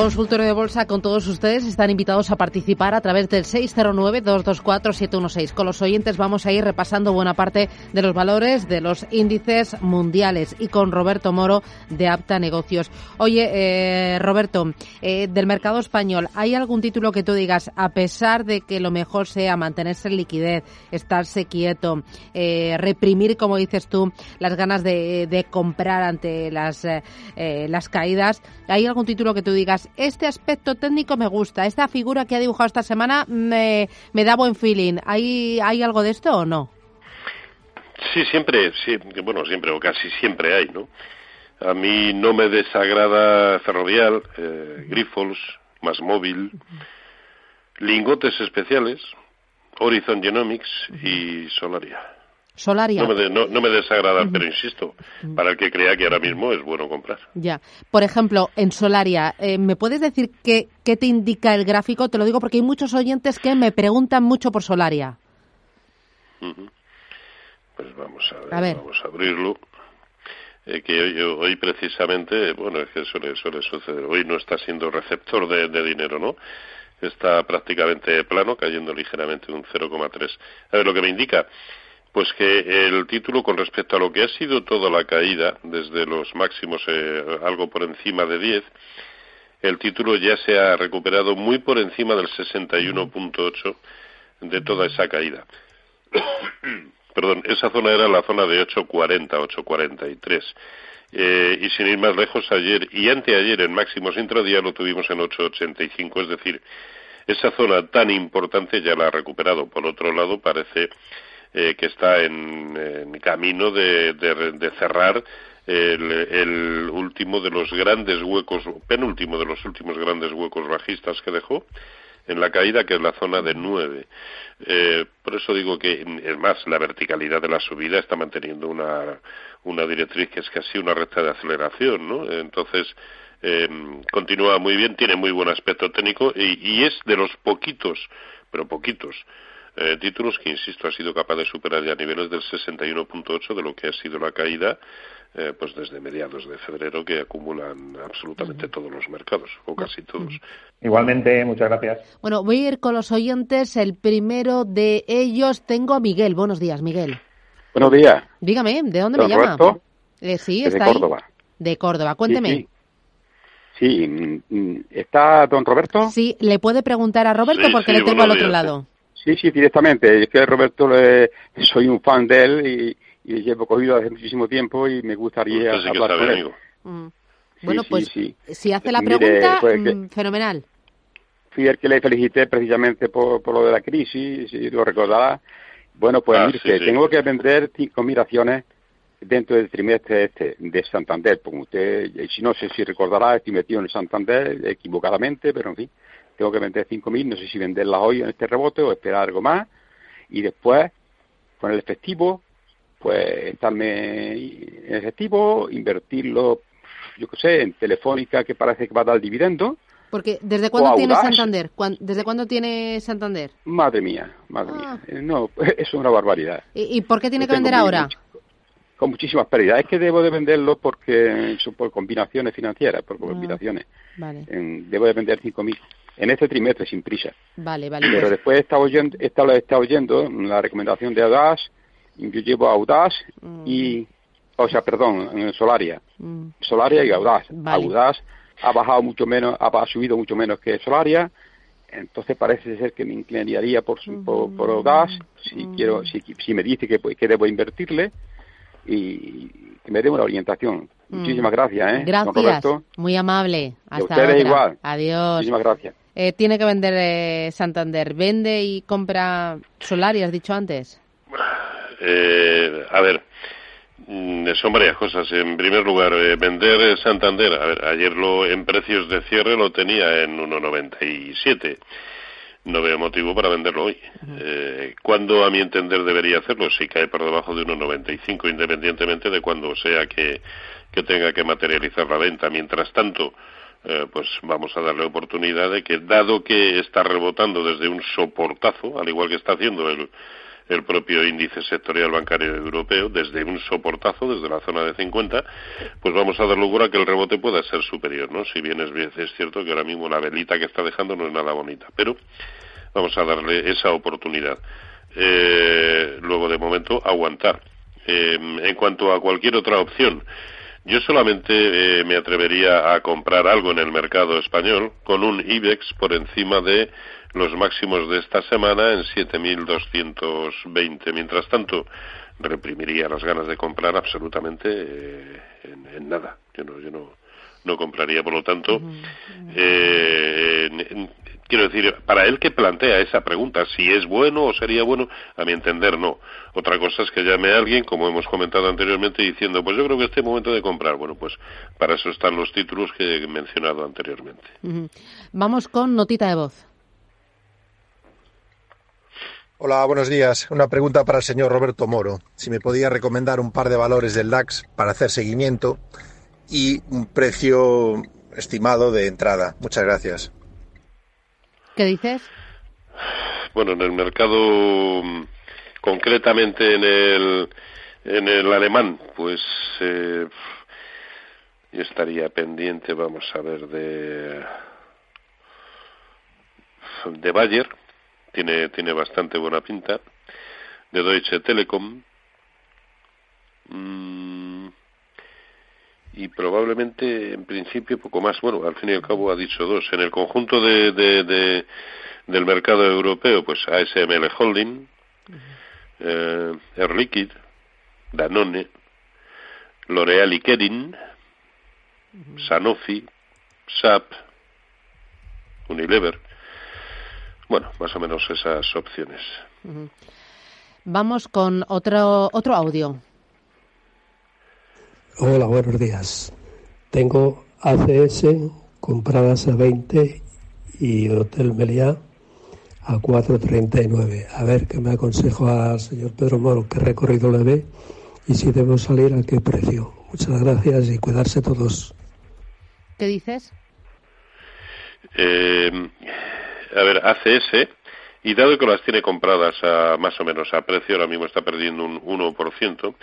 Consultorio de Bolsa con todos ustedes. Están invitados a participar a través del 609-224-716. Con los oyentes vamos a ir repasando buena parte de los valores de los índices mundiales y con Roberto Moro de Apta Negocios. Oye, eh, Roberto, eh, del mercado español, ¿hay algún título que tú digas, a pesar de que lo mejor sea mantenerse en liquidez, estarse quieto, eh, reprimir, como dices tú, las ganas de, de comprar ante las, las caídas, ¿hay algún título que tú digas, este aspecto técnico me gusta, esta figura que ha dibujado esta semana me, da buen feeling. ¿Hay, ¿Hay algo de esto o no? Sí, siempre, sí, bueno, siempre o casi siempre hay, ¿no? A mí no me desagrada Ferrovial, eh, Grifols, Más Móvil, Lingotes Especiales, Horizon Genomics y Solaria. Solaria. No me, desagrada, pero insisto, para el que crea que ahora mismo es bueno comprar. Ya. Por ejemplo, en Solaria, eh, ¿me puedes decir qué, qué te indica el gráfico? Te lo digo porque hay muchos oyentes que me preguntan mucho por Solaria. Pues vamos a ver, vamos a abrirlo. Eh, que hoy, hoy, precisamente, bueno, es que suele, suele suceder, hoy no está siendo receptor de, de dinero, ¿no? Está prácticamente plano, cayendo ligeramente un 0,3. A ver, lo que me indica pues que el título con respecto a lo que ha sido toda la caída, desde los máximos eh, algo por encima de 10, el título ya se ha recuperado muy por encima del 61.8 de toda esa caída. Perdón, esa zona era la zona de 8.40, 8.43. Eh, y sin ir más lejos, ayer y anteayer en máximos intradía lo tuvimos en 8.85, es decir, esa zona tan importante ya la ha recuperado. Por otro lado, parece eh, que está en, camino de, cerrar el, último de los grandes huecos, penúltimo de los últimos grandes huecos bajistas que dejó en la caída, que es la zona de 9. Eh, por eso digo que, es más, la verticalidad de la subida está manteniendo una, una directriz que es casi una recta de aceleración, ¿no? Entonces, eh, continúa muy bien, tiene muy buen aspecto técnico y, y es de los poquitos, pero poquitos, eh, títulos que, insisto, ha sido capaz de superar ya niveles del 61.8 de lo que ha sido la caída eh, pues desde mediados de febrero que acumulan absolutamente todos los mercados, o casi todos. Igualmente, muchas gracias. Bueno, voy a ir con los oyentes. El primero de ellos tengo a Miguel. Buenos días, Miguel. Buenos días. Dígame, ¿de dónde me llama? Eh, sí, está de Córdoba. De Córdoba, cuénteme. Sí, mm, mm, ¿está don Roberto? Sí, le puede preguntar a Roberto porque le tengo al otro lado. Sí, sí, directamente. Es que Roberto le, soy un fan de él y, y llevo cogido hace muchísimo tiempo y me gustaría hablar con él. Mm. bueno, pues si hace la pregunta, pues, mm, fenomenal. Fui el que le felicité precisamente por, por lo de la crisis, si lo recordará. Bueno, pues ah, tengo que vender cinco mil acciones dentro del trimestre este de Santander, porque usted, si no sé si recordará, estoy metido en Santander equivocadamente, pero en fin, tengo que vender 5.000, no sé si venderlas hoy en este rebote o esperar algo más. Y después, con el efectivo, pues estarme en efectivo, invertirlo, yo qué sé, en Telefónica, que parece que va a dar dividendo. Porque, ¿desde cuándo tiene Santander? ¿Desde cuándo tiene Santander? Madre mía, madre mía. Ah. Eh, no, es una barbaridad. ¿Y, por qué tiene que vender ahora? Con muchísimas pérdidas. Es que debo de venderlo porque por combinaciones financieras, por ah, combinaciones. vale. debo de vender 5.000 en este trimestre sin prisa. Vale, vale. Pero pues. después estaba oyendo, estaba, oyendo la recomendación de Audaz, yo llevo Audaz mm. y, o sea, perdón, Solaria. Mm. Solaria y Audaz. Audaz ha bajado mucho menos, ha, subido mucho menos que Solaria, entonces parece ser que me inclinaría por, por, por Audaz, si mm. quiero, si, si me dice que, que debo invertirle y que me dé una orientación. Muchísimas gracias, ¿eh? Gracias. Muy amable. Hasta ustedes igual. Adiós. Muchísimas gracias. Eh, tiene que vender eh, Santander. ¿Vende y compra Solari, has dicho antes? Eh, a ver, mm, son varias cosas. En primer lugar, vender Santander. A ver, ayer lo, en precios de cierre lo tenía en 1,97 no veo motivo para venderlo hoy. Eh, ¿Cuándo, a mi entender, debería hacerlo? Si cae por debajo de 1,95, independientemente de cuándo sea que, que, tenga que materializar la venta. Mientras tanto, eh, pues vamos a darle oportunidad de que, dado que está rebotando desde un soportazo, al igual que está haciendo el, el propio índice sectorial bancario europeo desde un soportazo, desde la zona de 50, pues vamos a dar lugar a que el rebote pueda ser superior, ¿no? Si bien es, es cierto que ahora mismo la velita que está dejando no es nada bonita, pero vamos a darle esa oportunidad. Eh, luego, de momento, aguantar. Eh, en cuanto a cualquier otra opción, yo solamente eh, me atrevería a comprar algo en el mercado español con un IBEX por encima de los máximos de esta semana en 7.220. Mientras tanto, reprimiría las ganas de comprar absolutamente eh, en, nada. Yo no, yo no, no compraría, por lo tanto, eh, quiero decir, para él que plantea esa pregunta, si es bueno o sería bueno, a mi entender no. Otra cosa es que llame a alguien, como hemos comentado anteriormente, diciendo, pues yo creo que este momento de comprar. Bueno, pues para eso están los títulos que he mencionado anteriormente. Vamos con notita de voz. Hola, buenos días. Una pregunta para el señor Roberto Moro. Si me podía recomendar un par de valores del DAX para hacer seguimiento y un precio estimado de entrada. Muchas gracias. ¿Qué dices? Bueno, en el mercado, concretamente en el, en el alemán, pues eh, yo estaría pendiente, vamos a ver, de, de Bayer tiene, tiene bastante buena pinta, de Deutsche Telekom, mm, y probablemente en principio poco más. Bueno, al fin y al cabo ha dicho dos. En el conjunto de, de, del mercado europeo, pues ASML Holding, eh, Air Liquid, Danone, L'Oreal y Kering, Sanofi, SAP, Unilever. Bueno, más o menos esas opciones. Vamos con otro, otro audio. Hola, buenos días. Tengo ACS compradas a 20 y Hotel Meliá a 4.39. A ver qué me aconsejo al señor Pedro Moro, qué recorrido le ve y si debo salir a qué precio. Muchas gracias y cuidarse todos. ¿Qué dices? Eh, a ver, ACS, y dado que las tiene compradas a más o menos a precio, ahora mismo está perdiendo un 1%,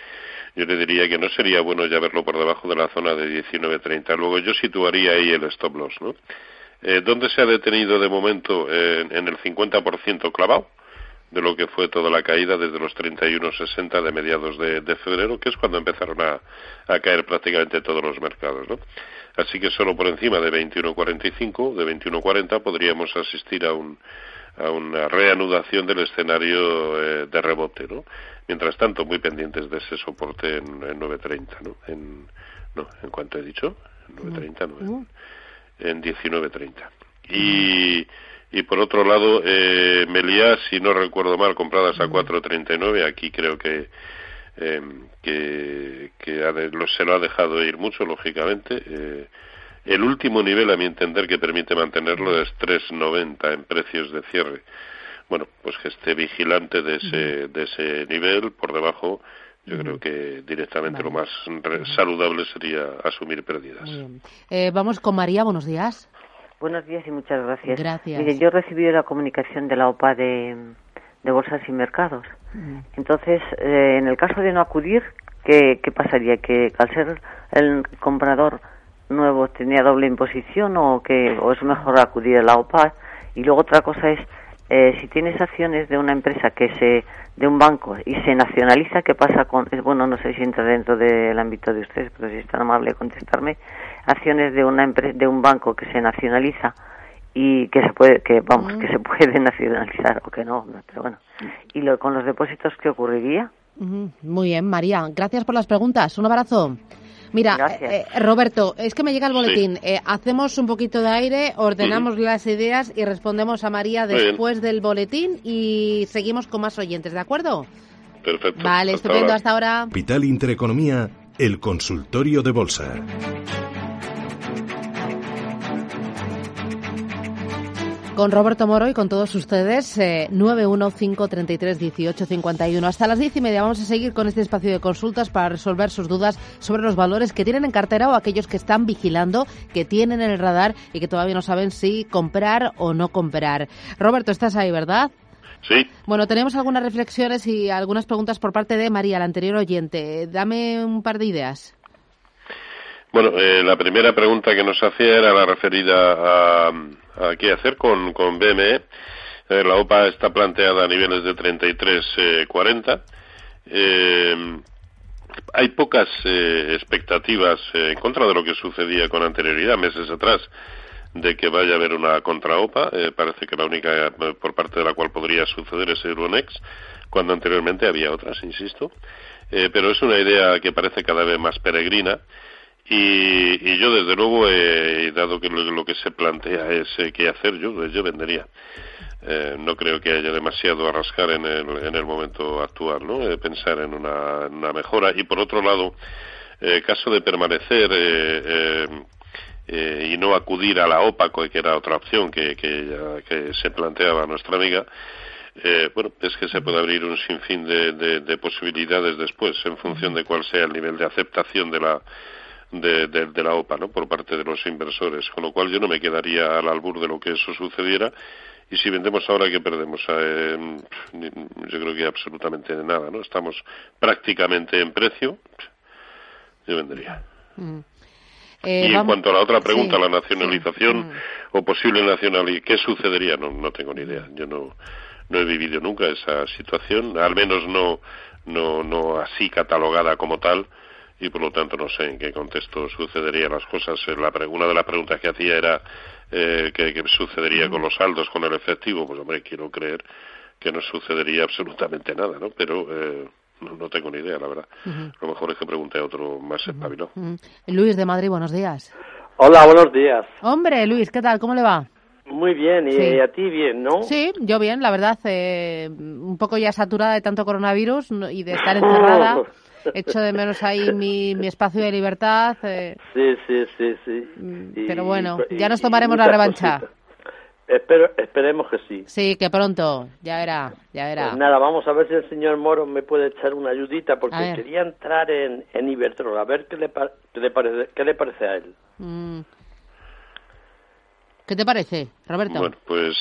yo le diría que no sería bueno ya verlo por debajo de la zona de 19.30. Luego yo situaría ahí el stop loss, ¿no? Eh, ¿Dónde se ha detenido de momento en el 50% clavado? de lo que fue toda la caída desde los 31.60 de mediados de, febrero, que es cuando empezaron a, a, caer prácticamente todos los mercados. ¿no? Así que solo por encima de 21.45, de 21.40, podríamos asistir a, un, a una reanudación del escenario eh, de rebote. ¿no? Mientras tanto, muy pendientes de ese soporte en, en 9.30. ¿no? En, no, ¿en cuanto he dicho? En 9.30, no, en, en 19.30. Y y por otro lado eh, Meliá si no recuerdo mal compradas a 4.39 aquí creo que eh, que, se lo ha dejado ir mucho, lógicamente. Eh, el último nivel, a mi entender, que permite mantenerlo es 3,90 en precios de cierre. Bueno, pues que esté vigilante de ese, de ese nivel, por debajo, yo creo que directamente lo más saludable sería asumir pérdidas. Eh, vamos con María, buenos días. Buenos días y muchas gracias. Gracias. Mire, yo he recibido la comunicación de la OPA de, de Bolsas y Mercados entonces, eh, en el caso de no acudir, ¿qué, ¿qué, pasaría? ¿Que al ser el comprador nuevo tenía doble imposición o, que, o es mejor acudir a la OPA? Y luego otra cosa es, eh, si tienes acciones de una empresa que se de un banco y se nacionaliza, ¿qué pasa con, bueno, no sé si entra dentro del ámbito de ustedes, pero si es tan amable contestarme, acciones de una de un banco que se nacionaliza, y que se puede que vamos que se puede nacionalizar o que no pero bueno. Y lo, con los depósitos qué ocurriría muy bien María gracias por las preguntas. Un abrazo. Mira, eh, Roberto, es que me llega el boletín. Eh, hacemos un poquito de aire, ordenamos las ideas y respondemos a María después del boletín y seguimos con más oyentes, ¿de acuerdo? Perfecto. Vale, estupendo, hasta ahora. Vital Intereconomía, el consultorio de bolsa. Con Roberto Moro y con todos ustedes, eh, 915331851. Hasta las diez y media vamos a seguir con este espacio de consultas para resolver sus dudas sobre los valores que tienen en cartera o aquellos que están vigilando, que tienen en el radar y que todavía no saben si comprar o no comprar. Roberto, estás ahí, ¿verdad? Sí. Bueno, tenemos algunas reflexiones y algunas preguntas por parte de María, la anterior oyente. Dame un par de ideas. Bueno, eh, la primera pregunta que nos hacía era la referida a qué hacer con, con BME. Eh, la OPA está planteada a niveles de 33-40. Eh, hay pocas eh, expectativas en contra de lo que sucedía con anterioridad, meses atrás, de que vaya a haber una contra-OPA. parece que la única por parte de la cual podría suceder es Euronext, cuando anteriormente había otras, insisto. pero es una idea que parece cada vez más peregrina y, yo, desde luego, he dado que lo, que se plantea es eh, qué hacer, yo, yo vendería. Eh, no creo que haya demasiado a rascar en el, en el momento actual, ¿no? Eh, pensar en una, mejora. Y por otro lado, eh, caso de permanecer y no acudir a la OPA, que era otra opción que, que, que se planteaba nuestra amiga, bueno, es que se puede abrir un sinfín de, de, posibilidades después, en función de cuál sea el nivel de aceptación de la de, de, la OPA, ¿no? Por parte de los inversores, con lo cual yo no me quedaría al albur de lo que eso sucediera. Y si vendemos ahora, ¿qué perdemos? Eh, yo creo que absolutamente nada, ¿no? Estamos prácticamente en precio. Yo vendería. Mm. y en eh, cuanto a la otra pregunta, la nacionalización mm. o posible nacionalización, ¿qué sucedería? No, no tengo ni idea. Yo no, no he vivido nunca esa situación, al menos no, no, no así catalogada como tal y por lo tanto no sé en qué contexto sucederían las cosas. Eh, la, una de las preguntas que hacía era eh, ¿qué, sucedería con los saldos, con el efectivo. Pues hombre, quiero creer que no sucedería absolutamente nada, ¿no? Pero eh, no, tengo ni idea, la verdad. Lo mejor es que pregunte a otro más espabilado. Luis de Madrid, buenos días. Hola, buenos días. Hombre, Luis, ¿qué tal? ¿Cómo le va? Muy bien, y a ti bien, ¿no? Sí, yo bien, la verdad, eh, un poco ya saturada de tanto coronavirus y de estar encerrada. echo de menos ahí mi, mi espacio de libertad. Eh. Sí, sí, sí, sí. Mm, pero bueno, ya nos tomaremos la revancha. Espero, esperemos que sí. Sí, que pronto, ya verá, ya verá. Pues nada, vamos a ver si el señor Moro me puede echar una ayudita, porque quería entrar en, en Iberdrola, a ver qué le, qué le, parece, qué le parece a él. Mm. ¿Qué te parece, Roberto? Bueno, pues,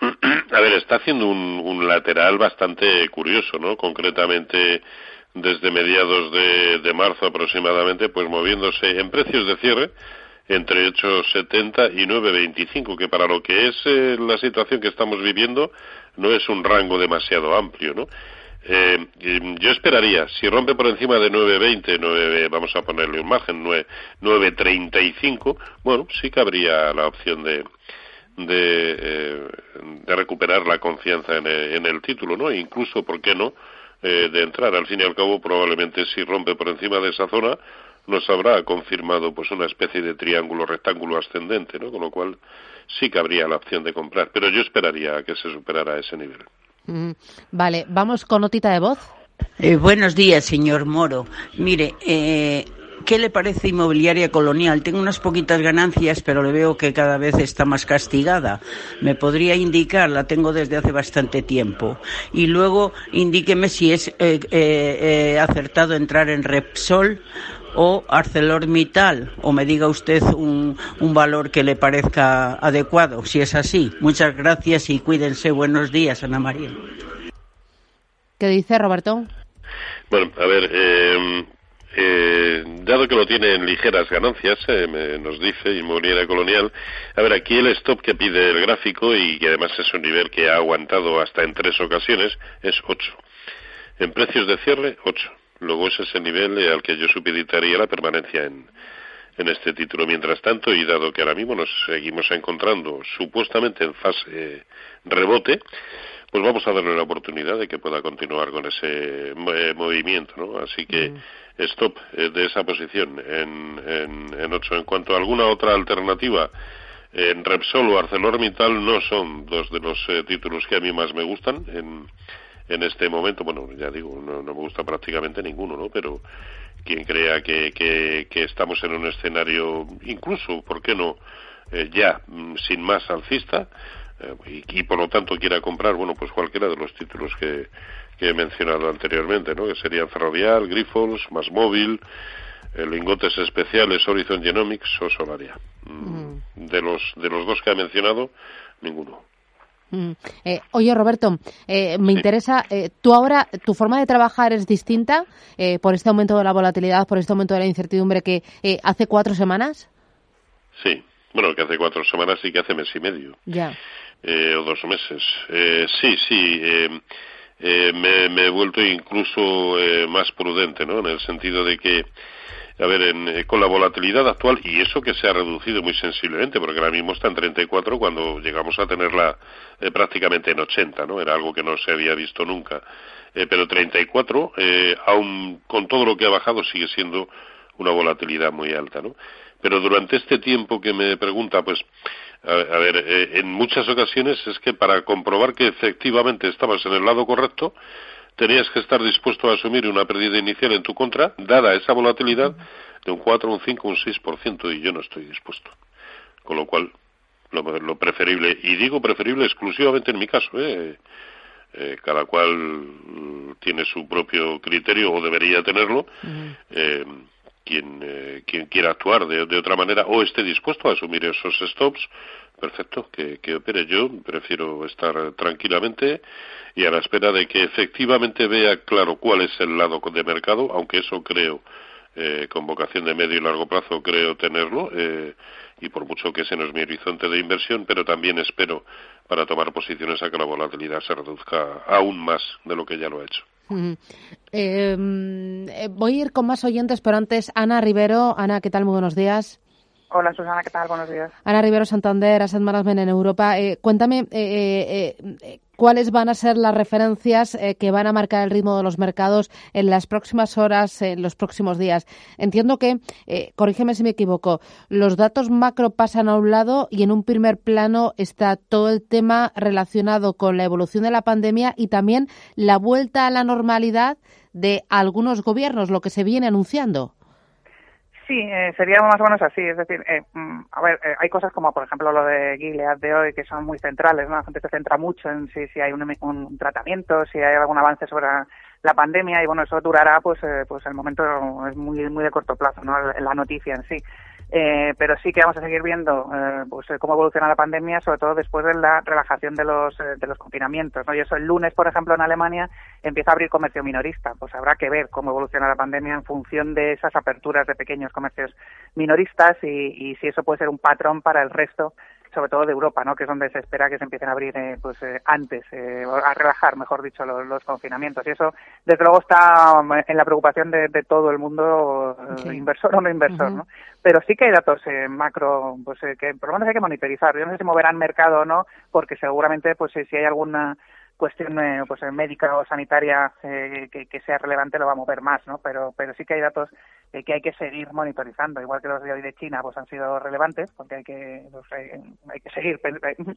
a ver, está haciendo un, un lateral bastante curioso, ¿no? Concretamente desde mediados de, marzo aproximadamente, pues moviéndose en precios de cierre entre 8,70 y 9,25, que para lo que es eh, la situación que estamos viviendo no es un rango demasiado amplio, ¿no? Eh, yo esperaría, si rompe por encima de 9.20, 9, vamos a ponerle un margen, 9.35, bueno, sí que habría la opción de, de, eh, de recuperar la confianza en el, en el título, ¿no? incluso, ¿por qué no?, eh, de entrar. Al fin y al cabo, probablemente si rompe por encima de esa zona, nos habrá confirmado pues una especie de triángulo rectángulo ascendente, ¿no? Con lo cual sí que habría la opción de comprar, pero yo esperaría que se superara ese nivel. Mm, vale, vamos con notita de voz. Eh, buenos días, señor Moro. Mire, eh, ¿Qué le parece inmobiliaria colonial? Tengo unas poquitas ganancias, pero le veo que cada vez está más castigada. ¿Me podría indicar? La tengo desde hace bastante tiempo. Y luego indíqueme si es eh, eh, eh, acertado entrar en Repsol o ArcelorMittal, o me diga usted un, un valor que le parezca adecuado, si es así. Muchas gracias y cuídense. Buenos días, Ana María. ¿Qué dice Roberto? Bueno, a ver, eh, eh, dado que lo tiene en ligeras ganancias, eh, nos dice Inmobiliaria Colonial, a ver, aquí el stop que pide el gráfico y que además es un nivel que ha aguantado hasta en tres ocasiones es 8. En precios de cierre, 8. Luego ese es el nivel al que yo supeditaría la permanencia en, en este título. Mientras tanto, y dado que ahora mismo nos seguimos encontrando supuestamente en fase rebote, pues vamos a darle la oportunidad de que pueda continuar con ese movimiento, ¿no? Así que mm. Stop de esa posición en, en, en 8. En cuanto a alguna otra alternativa, en Repsol o ArcelorMittal no son dos de los títulos que a mí más me gustan en, en este momento. Bueno, ya digo, no, no me gusta prácticamente ninguno, ¿no? Pero quien crea que, que, estamos en un escenario, incluso, ¿por qué no? Eh, ya mm, sin más alcista eh, y, por lo tanto quiera comprar, bueno, pues cualquiera de los títulos que, que he mencionado anteriormente, ¿no? Que serían Ferrovial, Grifols, Más Móvil, eh, lingotes especiales, Horizon Genomics o Solaria. Mm, de los de los dos que he mencionado, ninguno. Mm. Eh, oye, Roberto, eh, me interesa, eh, tú ahora, tu forma de trabajar es distinta por este aumento de la volatilidad, por este aumento de la incertidumbre que hace cuatro semanas. Sí, bueno, que hace cuatro semanas y que hace mes y medio. Ya. o dos meses. sí, sí. Me, me, he vuelto incluso más prudente, ¿no? En el sentido de que a ver, eh, con la volatilidad actual, y eso que se ha reducido muy sensiblemente, porque ahora mismo está en 34 cuando llegamos a tenerla eh, prácticamente en 80, ¿no? Era algo que no se había visto nunca. Eh, pero 34, eh, aun con todo lo que ha bajado, sigue siendo una volatilidad muy alta, ¿no? Pero durante este tiempo que me pregunta, pues, a, a ver, en muchas ocasiones es que para comprobar que efectivamente estabas en el lado correcto, tenías que estar dispuesto a asumir una pérdida inicial en tu contra, dada esa volatilidad de un 4, un 5, un 6%, y yo no estoy dispuesto. Con lo cual, lo, preferible, y digo preferible exclusivamente en mi caso, ¿eh? Eh, cada cual tiene su propio criterio o debería tenerlo. eh, quien, eh, quien quiera actuar de, otra manera o esté dispuesto a asumir esos stops, perfecto, que, que opere. Yo prefiero estar tranquilamente y a la espera de que efectivamente vea claro cuál es el lado de mercado, aunque eso creo, eh, con vocación de medio y largo plazo, creo tenerlo, eh, y por mucho que ese no es mi horizonte de inversión, pero también espero para tomar posiciones a que la volatilidad se reduzca aún más de lo que ya lo ha hecho. Em, eh, voy a ir con más oyentes, pero antes, Ana Rivero. Ana, ¿qué tal? Muy buenos días. Hola Susana, ¿qué tal? Buenos días. Ana Rivero Santander, Asset Management en Europa. Eh, cuéntame eh, eh, cuáles van a ser las referencias que van a marcar el ritmo de los mercados en las próximas horas, en los próximos días. Entiendo que, corrígeme si me equivoco, los datos macro pasan a un lado y en un primer plano está todo el tema relacionado con la evolución de la pandemia y también la vuelta a la normalidad de algunos gobiernos, lo que se viene anunciando. Sí, eh, sería más o menos así. Es decir, eh, mm, a ver, eh, hay cosas como, por ejemplo, lo de Gilead de hoy que son muy centrales, ¿no? La gente se centra mucho en si, si hay un, un tratamiento, si hay algún avance sobre la pandemia y, bueno, eso durará, pues, eh, pues el momento es muy, muy de corto plazo, ¿no? La noticia en sí. Eh, pero sí que vamos a seguir viendo eh, pues, cómo evoluciona la pandemia, sobre todo después de la relajación de los, eh, de los confinamientos. ¿no? Y eso el lunes, por ejemplo, en Alemania empieza a abrir comercio minorista. Pues habrá que ver cómo evoluciona la pandemia en función de esas aperturas de pequeños comercios minoristas y, y si eso puede ser un patrón para el resto sobre todo de Europa, ¿no? que es donde se espera que se empiecen a abrir eh, pues eh, antes, eh, a relajar, mejor dicho, los, confinamientos. Y eso, desde luego, está um, en la preocupación de, todo el mundo, inversor o no inversor. ¿no? Pero sí que hay datos macro pues que por lo menos hay que monitorizar. Yo no sé si moverán mercado o no, porque seguramente pues si hay alguna cuestión eh, pues eh, médica o sanitaria eh, que, sea relevante lo va a mover más no pero pero sí que hay datos que hay que seguir monitorizando igual que los de hoy de China pues han sido relevantes porque hay que pues, hay que seguir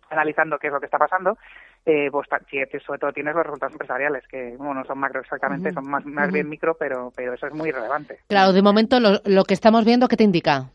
analizando qué es lo que está pasando pues sobre todo tienes los resultados empresariales que bueno, no son macro exactamente son más, más bien micro pero pero eso es muy relevante. Claro de momento lo, lo que estamos viendo qué te indica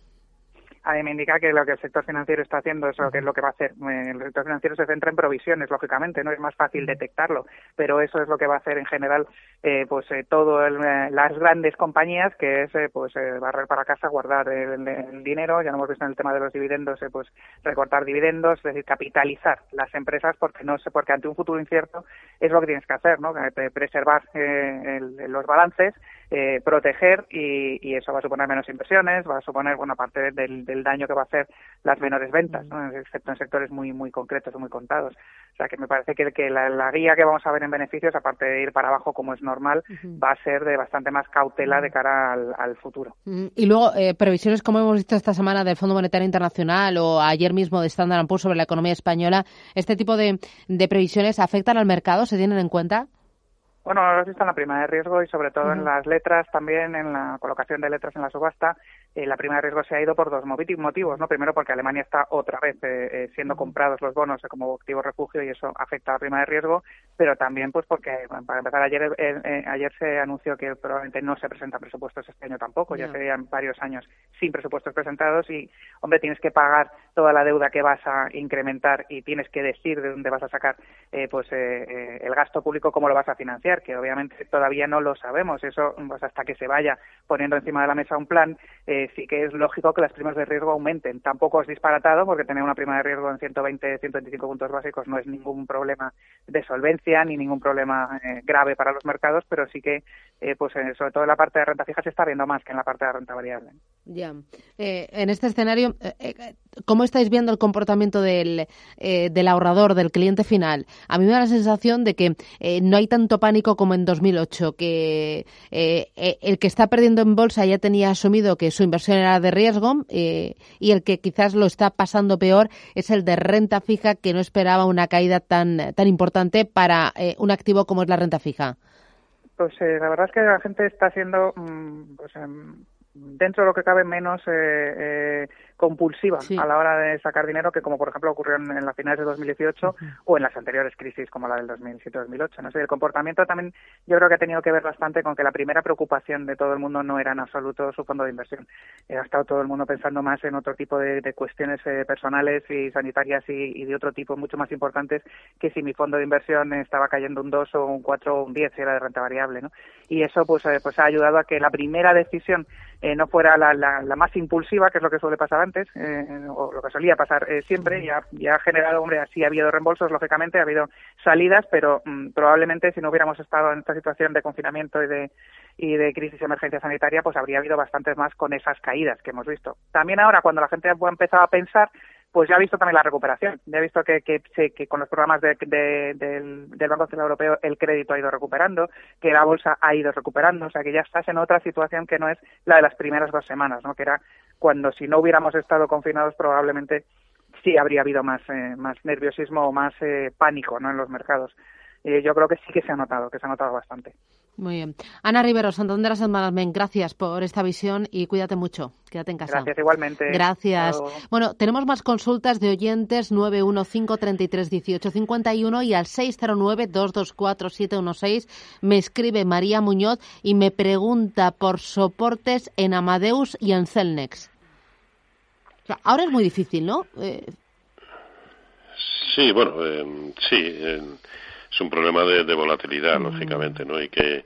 a mí me indica que lo que el sector financiero está haciendo es lo que es lo que va a hacer. Eh, el sector financiero se centra en provisiones, lógicamente, no es más fácil detectarlo, pero eso es lo que va a hacer en general, eh, pues eh, todo las grandes compañías, que es pues barrer para casa, guardar el, dinero. Ya lo hemos visto en el tema de los dividendos, pues recortar dividendos, es decir, capitalizar las empresas, porque no sé, porque ante un futuro incierto es lo que tienes que hacer, ¿no? Preservar los balances eh, proteger y, eso va a suponer menos inversiones, va a suponer buena parte del, daño que va a hacer las menores ventas, excepto en sectores muy muy concretos o muy contados. O sea que me parece que, que la, guía que vamos a ver en beneficios, aparte de ir para abajo como es normal, va a ser de bastante más cautela de cara al, futuro. Y luego, eh, previsiones como hemos visto esta semana del Fondo Monetario Internacional o ayer mismo de Standard Poor's sobre la economía española, ¿este tipo de, de previsiones afectan al mercado? ¿Se tienen en cuenta? Bueno, lo visto en la prima de riesgo y sobre todo en las letras, también en la colocación de letras en la subasta. Eh, la prima de riesgo se ha ido por dos motivos, ¿no? Primero porque Alemania está otra vez eh, eh, siendo comprados los bonos como activo refugio y eso afecta a la prima de riesgo, pero también pues porque, para empezar, ayer ayer se anunció que probablemente no se presentan presupuestos este año tampoco, ya serían varios años sin presupuestos presentados y, hombre, tienes que pagar toda la deuda que vas a incrementar y tienes que decir de dónde vas a sacar pues el gasto público, cómo lo vas a financiar que obviamente todavía no lo sabemos. Eso, pues hasta que se vaya poniendo encima de la mesa un plan, eh, sí que es lógico que las primas de riesgo aumenten. Tampoco es disparatado, porque tener una prima de riesgo en 120, 125 puntos básicos no es ningún problema de solvencia ni ningún problema eh, grave para los mercados, pero sí que, eh, pues sobre todo en la parte de renta fija se está viendo más que en la parte de renta variable. Ya. en este escenario, ¿cómo estáis viendo el comportamiento del, del ahorrador, del cliente final? A mí me da la sensación de que no hay tanto pánico como en 2008, que eh, eh, el que está perdiendo en bolsa ya tenía asumido que su inversión era de riesgo eh, y el que quizás lo está pasando peor es el de renta fija, que no esperaba una caída tan, tan importante para un activo como es la renta fija. Pues la verdad es que la gente está siendo mm, pues, em, dentro de lo que cabe menos eh, compulsiva a la hora de sacar dinero que como por ejemplo ocurrió en, las finales de 2018 o en las anteriores crisis como la del 2007-2008. No sé, el comportamiento también yo creo que ha tenido que ver bastante con que la primera preocupación de todo el mundo no era en absoluto su fondo de inversión. ha estado todo el mundo pensando más en otro tipo de, cuestiones eh, personales y sanitarias y, de otro tipo mucho más importantes que si mi fondo de inversión estaba cayendo un 2 o un 4 o un 10 si era de renta variable. ¿no? Y eso pues, eh, pues ha ayudado a que la primera decisión eh, no fuera la, más impulsiva, que es lo que suele pasar antes, eh, o lo que solía pasar eh, siempre, y ha, generado, hombre, así ha habido reembolsos, lógicamente, ha habido salidas, pero mm, probablemente si no hubiéramos estado en esta situación de confinamiento y de, y de crisis y emergencia sanitaria, pues habría habido bastantes más con esas caídas que hemos visto. También ahora, cuando la gente ha empezado a pensar, pues ya ha visto también la recuperación. Ya ha visto que, que, que con los programas de, del, Banco Central Europeo el crédito ha ido recuperando, que la bolsa ha ido recuperando, o sea que ya estás en otra situación que no es la de las primeras dos semanas, ¿no? que era cuando si no hubiéramos estado confinados probablemente sí habría habido más, eh, más nerviosismo o más eh, pánico ¿no? en los mercados. Y yo creo que sí que se ha notado, que se ha notado bastante. Muy bien. Ana Rivero, Santander Asset Management, gracias por esta visión y cuídate mucho. Quédate en casa. Gracias igualmente. Gracias. Bueno, tenemos más consultas de oyentes 915331851 y al 609224716 me escribe María Muñoz y me pregunta por soportes en Amadeus y en Celnex. ahora es muy difícil, ¿no? Eh, sí, bueno, eh, sí es un problema de, volatilidad, mm. lógicamente, ¿no? Y que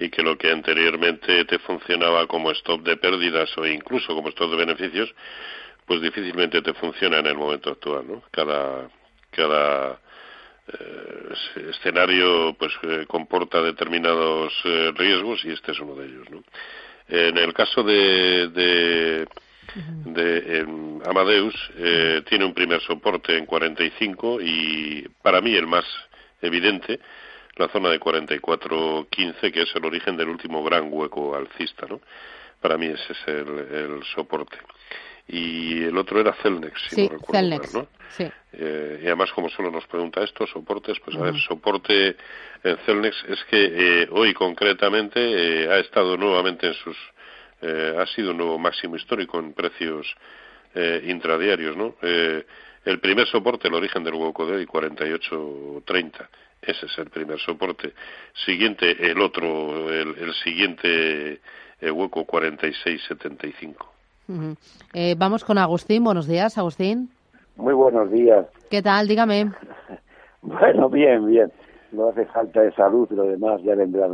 y que lo que anteriormente te funcionaba como stop de pérdidas o incluso como stop de beneficios, pues difícilmente te funciona en el momento actual, ¿no? Cada cada eh, escenario pues eh, comporta determinados eh, riesgos y este es uno de ellos, ¿no? En el caso de, de de Amadeus tiene un primer soporte en 45 y para mí el más evidente la zona de 44.15, que es el origen del último gran hueco alcista, ¿no? Para mí ese es el, soporte. Y el otro era Celnex, si no recuerdo Celnex, ¿no? Sí. Eh, y además, como solo nos pregunta esto, soportes, pues a ver, soporte en Celnex es que eh, hoy concretamente eh, ha estado nuevamente en sus... ha sido un nuevo máximo histórico en precios intradiarios, ¿no? El primer soporte, el origen del hueco de hoy, 48.30. Ese es el primer soporte. Siguiente, el otro, el, siguiente el hueco 46.75. eh, vamos con Agustín. Buenos días, Agustín. Muy buenos días. ¿Qué tal? Dígame. bueno, bien, bien. No hace falta de salud y lo demás ya vendrá,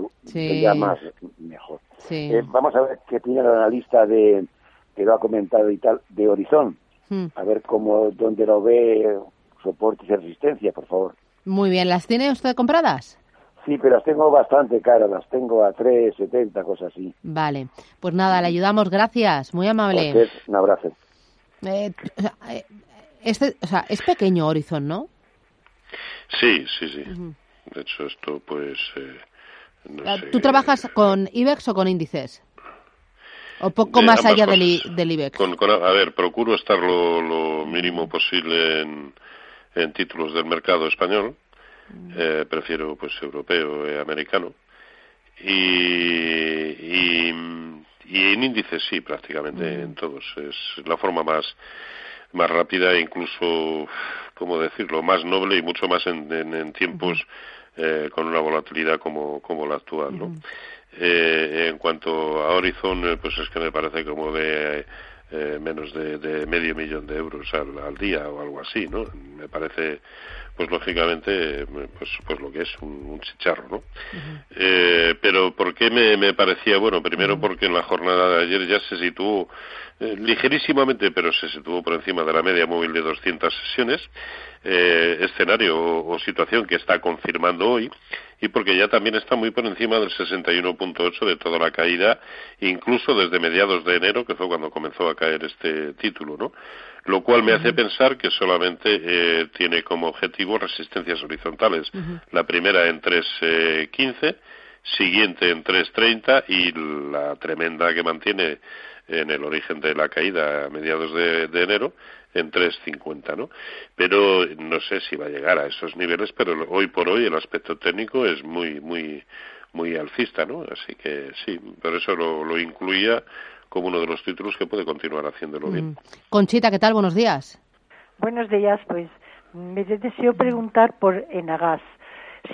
más mejor. Eh, vamos a ver qué tiene el analista de, que lo ha comentado y tal, de Horizon. Hmm. A ver cómo, dónde lo ve, soportes y resistencia, por favor. Muy bien, ¿las tiene usted compradas? Sí, pero las tengo bastante caras, las tengo a 3,70, cosas así. Vale, pues nada, le ayudamos, gracias, muy amable. un abrazo. Eh, este, o sea, es pequeño Horizon, ¿no? Sí, sí, sí. De hecho, esto pues... Eh, ah, ¿Tú trabajas con IBEX o con índices? ¿O poco más allá del, IBEX? a ver, procuro estar lo, mínimo posible en, en títulos del mercado español. Eh, prefiero pues europeo e americano. Y, y, en índices sí prácticamente en todos. Es la forma más más rápida e incluso cómo decirlo más noble y mucho más en, en, tiempos eh, con una volatilidad como como la actual no eh, en cuanto a Horizon pues es que me parece como de menos de, de, medio millón de euros al, al, día o algo así, ¿no? Me parece pues lógicamente pues pues lo que es un, chicharro no eh, pero por qué me, me parecía bueno primero porque en la jornada de ayer ya se situó eh, ligerísimamente pero se situó por encima de la media móvil de 200 sesiones eh, escenario o, situación que está confirmando hoy y porque ya también está muy por encima del 61.8 de toda la caída incluso desde mediados de enero que fue cuando comenzó a caer este título no lo cual me hace pensar que solamente eh, tiene como objetivo resistencias horizontales. La primera en 3.15, eh, siguiente en 3.30 y la tremenda que mantiene en el origen de la caída a mediados de, enero en 3.50, ¿no? Pero no sé si va a llegar a esos niveles, pero hoy por hoy el aspecto técnico es muy, muy, muy alcista, ¿no? Así que sí, por eso lo, lo incluía como uno de los títulos que puede continuar haciéndolo bien. Mm. Conchita, ¿qué tal? Buenos días. Buenos días, pues me deseo preguntar por Enagas.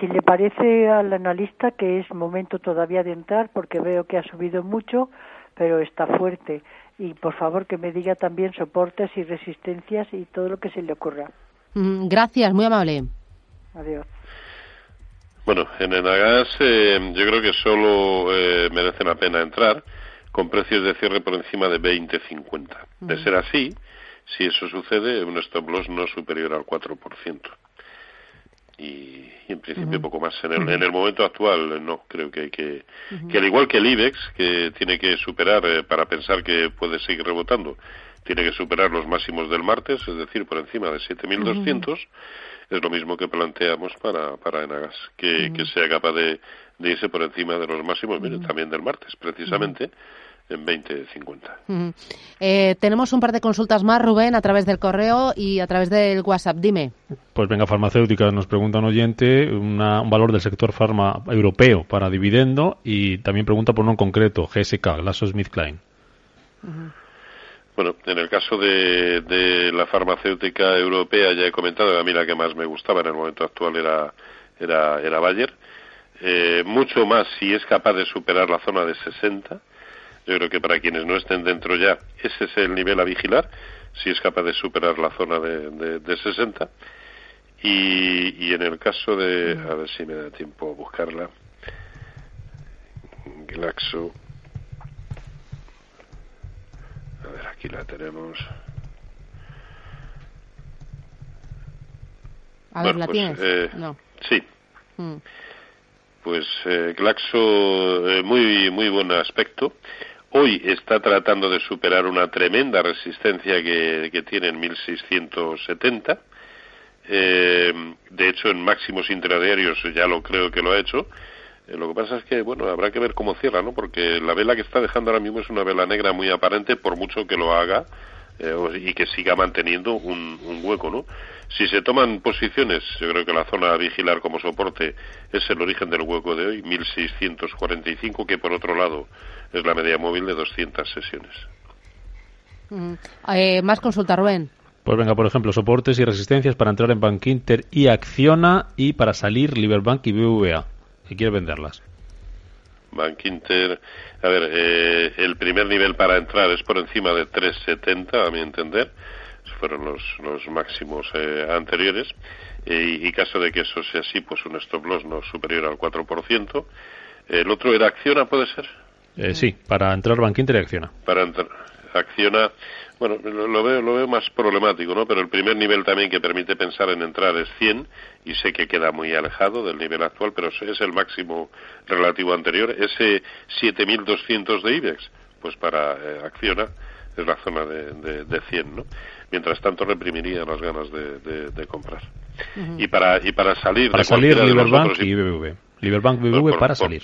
Si le parece al analista que es momento todavía de entrar, porque veo que ha subido mucho, pero está fuerte. Y por favor que me diga también soportes y resistencias y todo lo que se le ocurra. Mm, gracias, muy amable. Adiós. Bueno, en Enagas eh, yo creo que solo eh, merece la pena entrar con precios de cierre por encima de 20.50. De ser así, si eso sucede, un stop loss no superior al 4%. Y, y en principio poco más. En el, en el, momento actual no, creo que hay que, que al igual que el IBEX, que tiene que superar eh, para pensar que puede seguir rebotando, tiene que superar los máximos del martes, es decir, por encima de 7.200, es lo mismo que planteamos para, para Enagas, que, que sea capaz de, de, irse por encima de los máximos, también del martes, precisamente en 2050. Eh, tenemos un par de consultas más, Rubén, a través del correo y a través del WhatsApp. Dime. Pues venga, farmacéutica, nos pregunta un oyente un valor del sector farma europeo para dividendo y también pregunta por uno en concreto, GSK, GlaxoSmithKline. Bueno, en el caso de, la farmacéutica europea ya he comentado, a mí la que más me gustaba en el momento actual era, era, era Bayer. Eh, mucho más si es capaz de superar la zona de 60 yo creo que para quienes no estén dentro ya, ese es el nivel a vigilar, si es capaz de superar la zona de, de, 60. Y, y en el caso de, a ver si me da tiempo a buscarla, Glaxo. A ver, aquí la tenemos. A ver, ¿la pues, tienes? Eh, no. Sí. Mm. Pues eh, Glaxo, eh, muy, muy buen aspecto. Hoy está tratando de superar una tremenda resistencia que, que tiene en 1670. Eh, de hecho, en máximos intradiarios ya lo creo que lo ha hecho. Eh, lo que pasa es que, bueno, habrá que ver cómo cierra, ¿no? Porque la vela que está dejando ahora mismo es una vela negra muy aparente, por mucho que lo haga eh, y que siga manteniendo un, un hueco, ¿no? Si se toman posiciones, yo creo que la zona a vigilar como soporte es el origen del hueco de hoy, 1645, que por otro lado es la media móvil de 200 sesiones. Mm. Eh, más consulta, Rubén. Pues venga, por ejemplo, soportes y resistencias para entrar en Bank Inter y Acciona y para salir Liberbank y BVA, si quiere venderlas. Bank Inter, a ver, eh, el primer nivel para entrar es por encima de 370, a mi entender fueron los, los máximos eh, anteriores y, caso de que eso sea así, pues un stop loss no superior al 4%. El otro era Acciona, ¿puede ser? Eh, sí, para entrar Bankinter y Acciona. Para entrar, Acciona, bueno, lo veo, lo veo más problemático, ¿no? Pero el primer nivel también que permite pensar en entrar es 100 y sé que queda muy alejado del nivel actual, pero es el máximo relativo anterior. Ese 7.200 de IBEX, pues para eh, Acciona es la zona de, de, 100, ¿no? Mientras tanto reprimiría las ganas de, comprar. Y para y para salir para salir Liberbank y BBV. Liberbank BBV para salir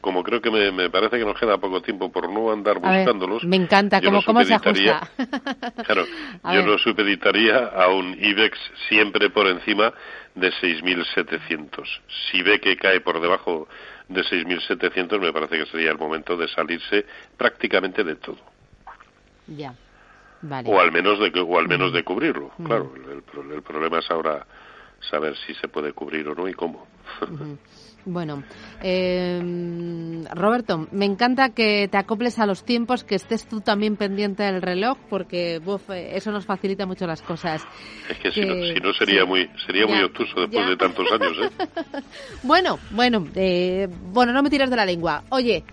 como, creo que me, parece que nos queda poco tiempo por no andar buscándolos. me encanta cómo, cómo se ajusta. claro, yo lo supeditaría a un IBEX siempre por encima de 6.700. Si ve que cae por debajo de 6.700, me parece que sería el momento de salirse prácticamente de todo. Ya. O al menos de o al menos de cubrirlo. Claro, el, problema es ahora saber si se puede cubrir o no y cómo. Bueno, eh, Roberto, me encanta que te acoples a los tiempos, que estés tú también pendiente del reloj, porque eso nos facilita mucho las cosas. Es que, Si, no, sería muy sería muy obtuso después de tantos años. ¿eh? bueno, bueno, eh, bueno, no me tires de la lengua. Oye,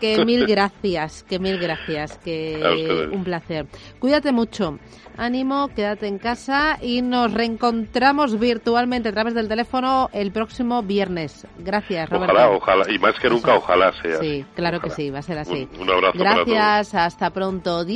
que mil gracias, que mil gracias, que un placer. Cuídate mucho. Ánimo, quédate en casa y nos reencontramos virtualmente a través del teléfono el próximo viernes. Gracias, Roberto. Ojalá, ojalá, y más que nunca, ojalá sea. Sí, claro que sí, va a ser así. Un, abrazo Gracias, hasta pronto.